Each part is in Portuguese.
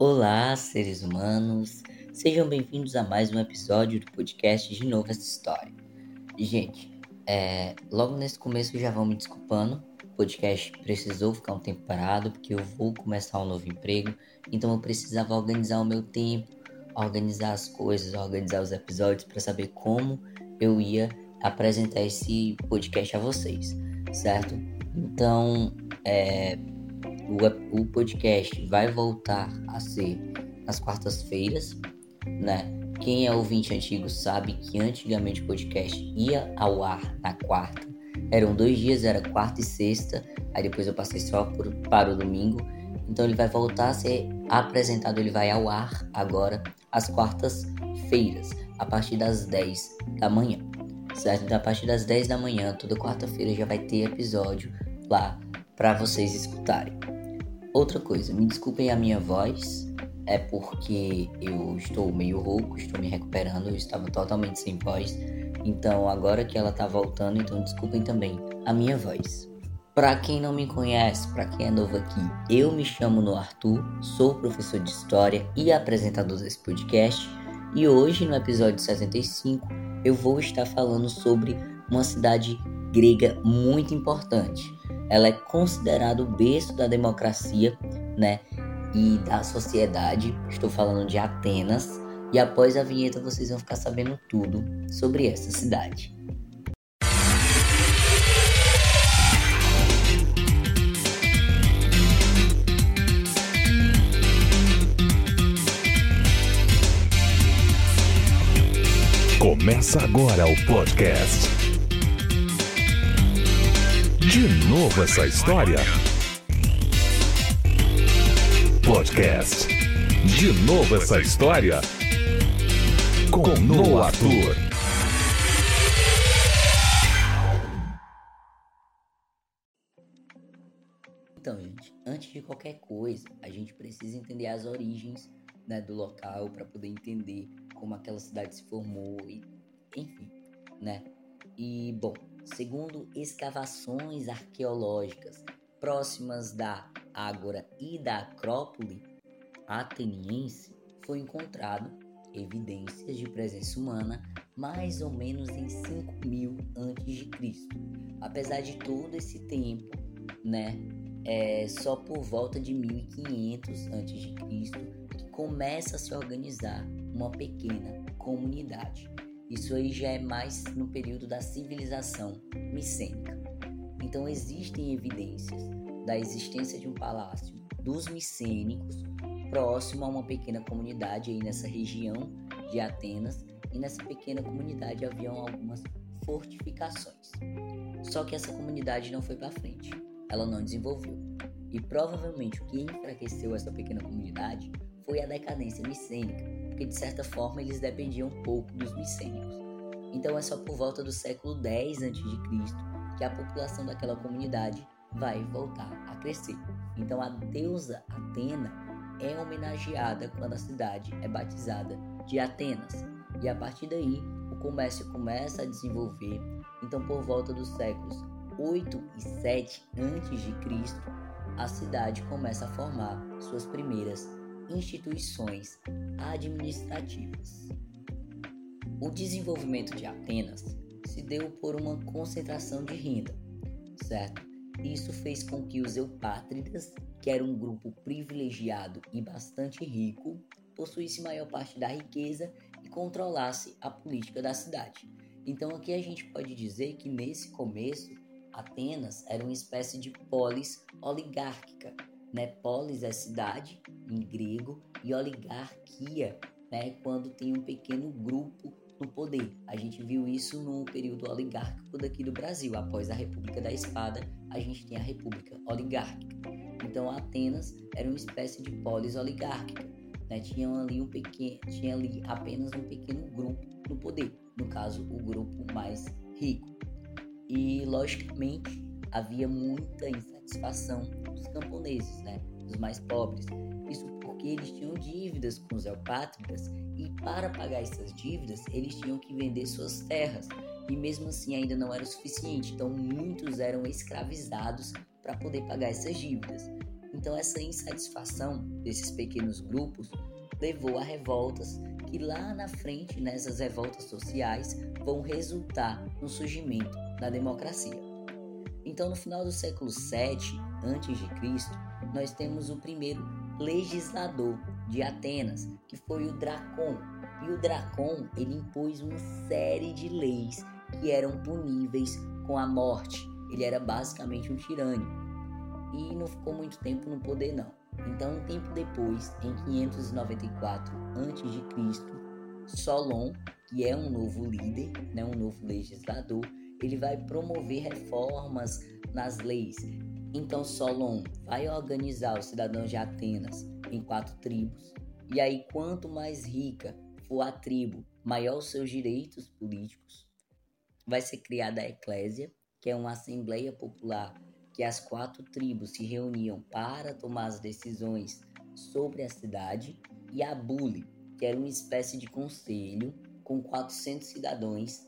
Olá, seres humanos, sejam bem-vindos a mais um episódio do podcast De Novo Essa História. Gente, é, logo nesse começo já vão me desculpando, o podcast precisou ficar um tempo parado porque eu vou começar um novo emprego, então eu precisava organizar o meu tempo, organizar as coisas, organizar os episódios para saber como eu ia apresentar esse podcast a vocês, certo? Então, é, o, o podcast vai voltar a ser nas quartas-feiras, né? Quem é ouvinte antigo sabe que antigamente o podcast ia ao ar na quarta. Eram dois dias, era quarta e sexta. Aí depois eu passei só por, para o domingo. Então ele vai voltar a ser apresentado, ele vai ao ar agora às quartas-feiras, a partir das 10 da manhã. Certo? Então, a partir das 10 da manhã, toda quarta-feira já vai ter episódio lá para vocês escutarem. Outra coisa, me desculpem a minha voz, é porque eu estou meio rouco, estou me recuperando, eu estava totalmente sem voz. Então agora que ela está voltando, então desculpem também a minha voz. Para quem não me conhece, para quem é novo aqui, eu me chamo no Arthur, sou professor de história e apresentador desse podcast. E hoje, no episódio 65, eu vou estar falando sobre uma cidade grega muito importante. Ela é considerada o berço da democracia, né? E da sociedade. Estou falando de Atenas. E após a vinheta vocês vão ficar sabendo tudo sobre essa cidade. Começa agora o podcast. De novo essa história. Podcast. De novo essa história. Com Noah Arthur. Então, gente, antes de qualquer coisa, a gente precisa entender as origens né, do local para poder entender como aquela cidade se formou e enfim, né? E bom, segundo escavações arqueológicas próximas da Ágora e da Acrópole ateniense, foi encontrado evidências de presença humana mais ou menos em 5000 a.C. Apesar de todo esse tempo, né, é só por volta de 1500 a.C. que começa a se organizar uma pequena comunidade. Isso aí já é mais no período da civilização micênica. Então existem evidências da existência de um palácio dos micênicos próximo a uma pequena comunidade aí nessa região de Atenas e nessa pequena comunidade haviam algumas fortificações. Só que essa comunidade não foi para frente, ela não desenvolveu. E provavelmente o que enfraqueceu essa pequena comunidade foi a decadência micênica, porque de certa forma eles dependiam um pouco dos micênicos. Então é só por volta do século X a.C. que a população daquela comunidade vai voltar a crescer. Então a deusa Atena é homenageada quando a cidade é batizada de Atenas. E a partir daí o comércio começa a desenvolver. Então por volta dos séculos 8 e 7 a.C., a cidade começa a formar suas primeiras instituições administrativas. O desenvolvimento de Atenas se deu por uma concentração de renda, certo? Isso fez com que os eupátridas, que era um grupo privilegiado e bastante rico, possuísse maior parte da riqueza e controlasse a política da cidade. Então aqui a gente pode dizer que nesse começo Atenas era uma espécie de polis oligárquica, né? Polis é cidade em grego e oligarquia, né? Quando tem um pequeno grupo no poder. A gente viu isso no período oligárquico daqui do Brasil. Após a República da Espada, a gente tem a República Oligárquica. Então, Atenas era uma espécie de polis oligárquica. Né? Tinha ali um pequeno, tinha ali apenas um pequeno grupo no poder. No caso, o grupo mais rico. E logicamente havia muita insatisfação dos camponeses, né? Dos mais pobres. Isso porque eles tinham dívidas com os eupátridas e para pagar essas dívidas eles tinham que vender suas terras e mesmo assim ainda não era o suficiente. Então muitos eram escravizados para poder pagar essas dívidas. Então essa insatisfação desses pequenos grupos levou a revoltas que lá na frente, nessas revoltas sociais, vão resultar no surgimento da democracia. Então, no final do século 7 a.C., nós temos o primeiro legislador de Atenas, que foi o Dracon. E o Dracon, ele impôs uma série de leis que eram puníveis com a morte. Ele era basicamente um tirânico. E não ficou muito tempo no poder não. Então, um tempo depois, em 594 a.C., Solon, que é um novo líder, né, um novo legislador, ele vai promover reformas nas leis. Então, Solon vai organizar os cidadãos de Atenas em quatro tribos. E aí, quanto mais rica for a tribo, maior os seus direitos políticos. Vai ser criada a Eclésia, que é uma assembleia popular que as quatro tribos se reuniam para tomar as decisões sobre a cidade, e a Bule, que era uma espécie de conselho com 400 cidadãos,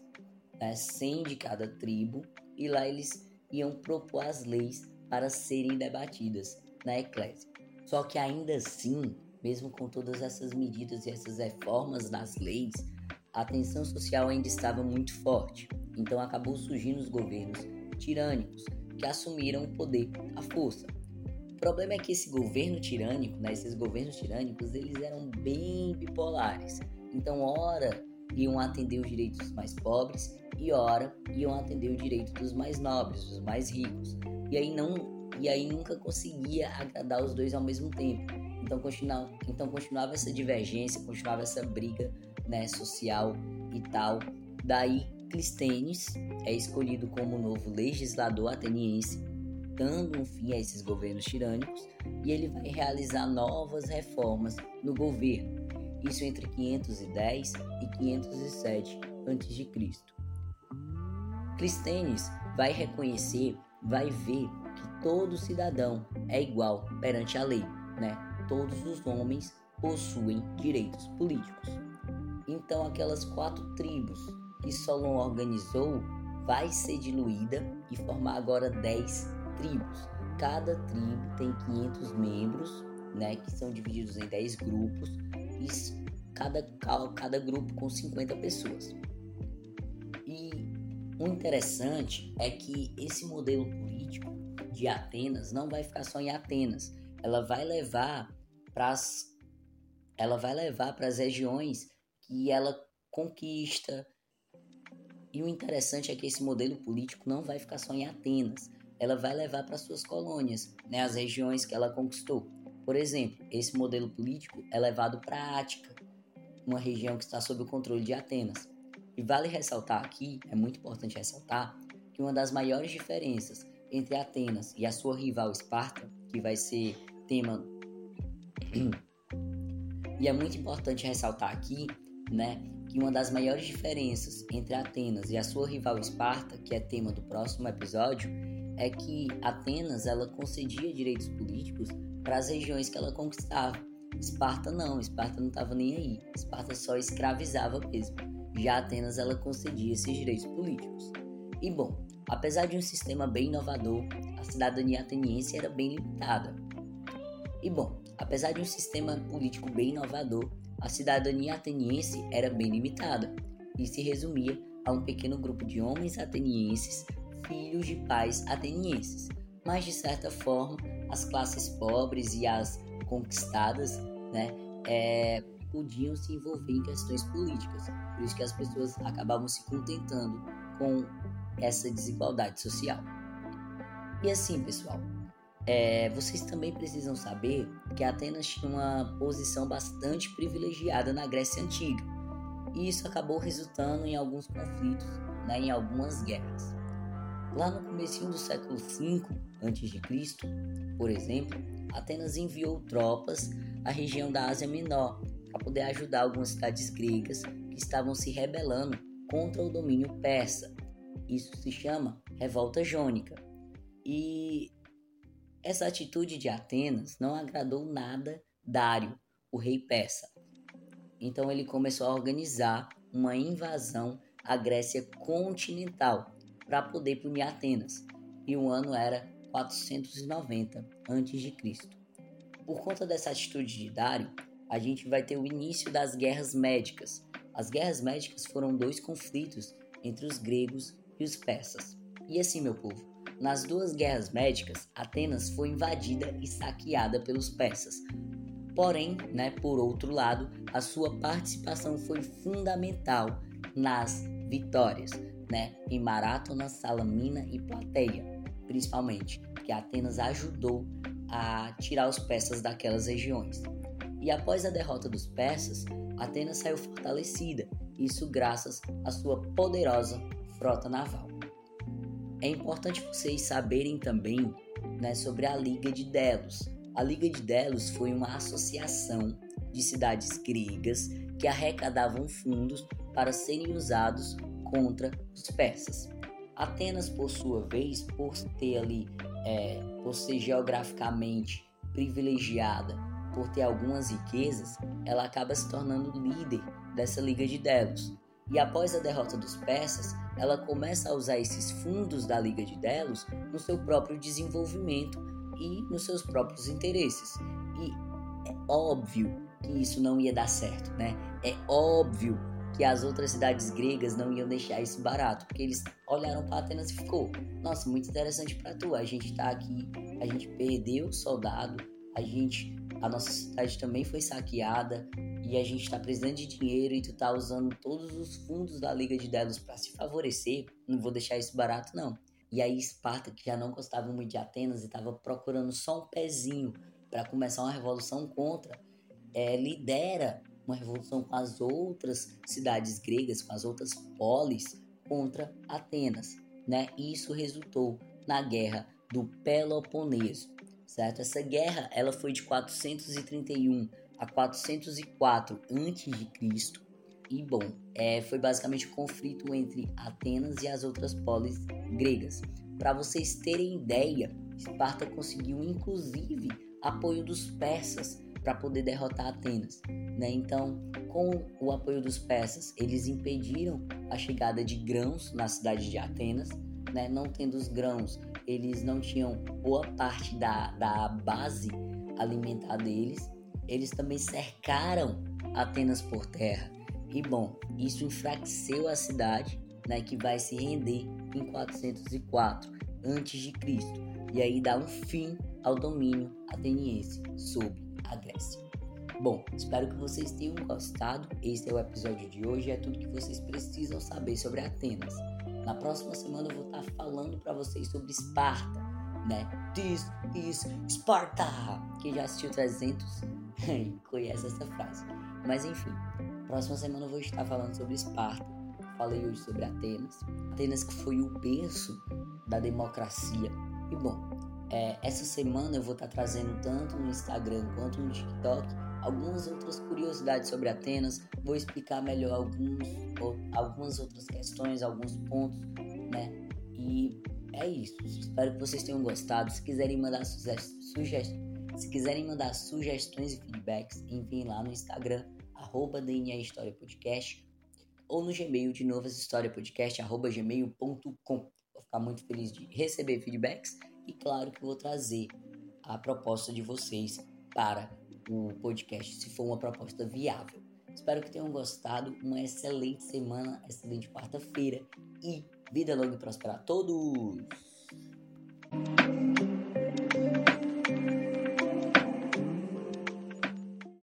né, 100 de cada tribo, e lá eles iam propor as leis para serem debatidas na Eclésia. Só que ainda assim, mesmo com todas essas medidas e essas reformas nas leis, a tensão social ainda estava muito forte. Então acabou surgindo os governos tirânicos, que assumiram o poder, a força. O problema é que esse governo tirânico, né, esses governos tirânicos, eles eram bem bipolares. Então, ora iam atender os direitos dos mais pobres e ora iam atender o direito dos mais nobres, dos mais ricos. E aí não e aí nunca conseguia agradar os dois ao mesmo tempo. Então continuava, então continuava essa divergência, continuava essa briga, né, social e tal. Daí Clístenes é escolhido como novo legislador ateniense, dando um fim a esses governos tirânicos, e ele vai realizar novas reformas no governo, isso entre 510 e 507 a.C. Clístenes vai reconhecer, vai ver que todo cidadão é igual perante a lei, né? Todos os homens possuem direitos políticos. Então aquelas quatro tribos que Solon organizou vai ser diluída e formar agora 10 tribos. Cada tribo tem 500 membros, né, que são divididos em 10 grupos, cada, cada grupo com 50 pessoas. E o interessante é que esse modelo político de Atenas não vai ficar só em Atenas, ela vai levar para ela vai levar para as regiões que ela conquista, e o interessante é que esse modelo político não vai ficar só em Atenas, ela vai levar para suas colônias, né, as regiões que ela conquistou. Por exemplo, esse modelo político é levado para a Ática, uma região que está sob o controle de Atenas. E vale ressaltar aqui, é muito importante ressaltar, que uma das maiores diferenças entre Atenas e a sua rival Esparta, que vai ser tema. e é muito importante ressaltar aqui, né, que uma das maiores diferenças entre Atenas e a sua rival Esparta, que é tema do próximo episódio, é que Atenas ela concedia direitos políticos para as regiões que ela conquistava. Esparta não, Esparta não estava nem aí. Esparta só escravizava mesmo. Já Atenas ela concedia esses direitos políticos. E bom, apesar de um sistema bem inovador, a cidadania ateniense era bem limitada. E bom, apesar de um sistema político bem inovador, a cidadania ateniense era bem limitada e se resumia a um pequeno grupo de homens atenienses, filhos de pais atenienses. Mas de certa forma, as classes pobres e as conquistadas, né, é, podiam se envolver em questões políticas. Por isso que as pessoas acabavam se contentando com essa desigualdade social. E assim, pessoal, é, vocês também precisam saber que Atenas tinha uma posição bastante privilegiada na Grécia Antiga, e isso acabou resultando em alguns conflitos, né, em algumas guerras. Lá no começo do século V a.C., por exemplo, Atenas enviou tropas à região da Ásia Menor para poder ajudar algumas cidades gregas que estavam se rebelando contra o domínio persa. Isso se chama Revolta Jônica. E essa atitude de Atenas não agradou nada Dário, o rei persa. Então ele começou a organizar uma invasão à Grécia continental para poder punir Atenas. E o ano era 490 a.C. Por conta dessa atitude de Dário, a gente vai ter o início das guerras médicas. As guerras médicas foram dois conflitos entre os gregos e os persas. E assim, meu povo, nas duas guerras médicas, Atenas foi invadida e saqueada pelos persas. Porém, né, por outro lado, a sua participação foi fundamental nas vitórias, né, em Maratona, Salamina e Plateia, principalmente, que Atenas ajudou a tirar os persas daquelas regiões. E após a derrota dos persas, Atenas saiu fortalecida, isso graças à sua poderosa frota naval. É importante vocês saberem também né, sobre a Liga de Delos. A Liga de Delos foi uma associação de cidades gregas que arrecadavam fundos para serem usados contra os persas. Atenas, por sua vez, por ter ali, é, por ser geograficamente privilegiada, por ter algumas riquezas, ela acaba se tornando líder dessa Liga de Delos. E após a derrota dos persas, ela começa a usar esses fundos da Liga de Delos no seu próprio desenvolvimento e nos seus próprios interesses. E é óbvio que isso não ia dar certo, né? É óbvio que as outras cidades gregas não iam deixar isso barato, porque eles olharam para Atenas e ficou, nossa, muito interessante para tu. A gente tá aqui, a gente perdeu o soldado, a gente, a nossa cidade também foi saqueada e a gente tá precisando de dinheiro e tu tá usando todos os fundos da Liga de Delos para se favorecer. Não vou deixar isso barato não. E aí Esparta, que já não gostava muito de Atenas e estava procurando só um pezinho para começar uma revolução contra, é, lidera uma revolução com as outras cidades gregas, com as outras polis contra Atenas, né? E isso resultou na guerra do Peloponeso, certo? Essa guerra ela foi de 431 a 404 a.C. E bom, é, foi basicamente um conflito entre Atenas e as outras polis gregas. Para vocês terem ideia, Esparta conseguiu inclusive apoio dos persas para poder derrotar Atenas. Né? Então, com o apoio dos persas, eles impediram a chegada de grãos na cidade de Atenas. Né? Não tendo os grãos, eles não tinham boa parte da, da base alimentar deles. Eles também cercaram Atenas por terra. E bom, isso enfraqueceu a cidade, né, que vai se render em 404 a.C. E aí dá um fim ao domínio ateniense sobre a Grécia. Bom, espero que vocês tenham gostado. Este é o episódio de hoje. É tudo que vocês precisam saber sobre Atenas. Na próxima semana eu vou estar falando para vocês sobre Esparta, né? This is Sparta! Quem já assistiu 300 conhece essa frase. Mas enfim, próxima semana eu vou estar falando sobre Esparta. Falei hoje sobre Atenas. Atenas que foi o berço da democracia. E bom, é, essa semana eu vou estar trazendo tanto no Instagram quanto no TikTok algumas outras curiosidades sobre Atenas. Vou explicar melhor alguns, algumas outras questões, alguns pontos, né? E é isso. Espero que vocês tenham gostado. Se quiserem mandar sugestões, se quiserem mandar sugestões e feedbacks, enviem lá no Instagram, arroba DNA História Podcast, ou no Gmail de Novas História Podcast, arroba gmail.com. Ficar muito feliz de receber feedbacks e claro que vou trazer a proposta de vocês para o podcast, se for uma proposta viável. Espero que tenham gostado. Uma excelente semana, excelente quarta-feira e vida longa e próspera a todos!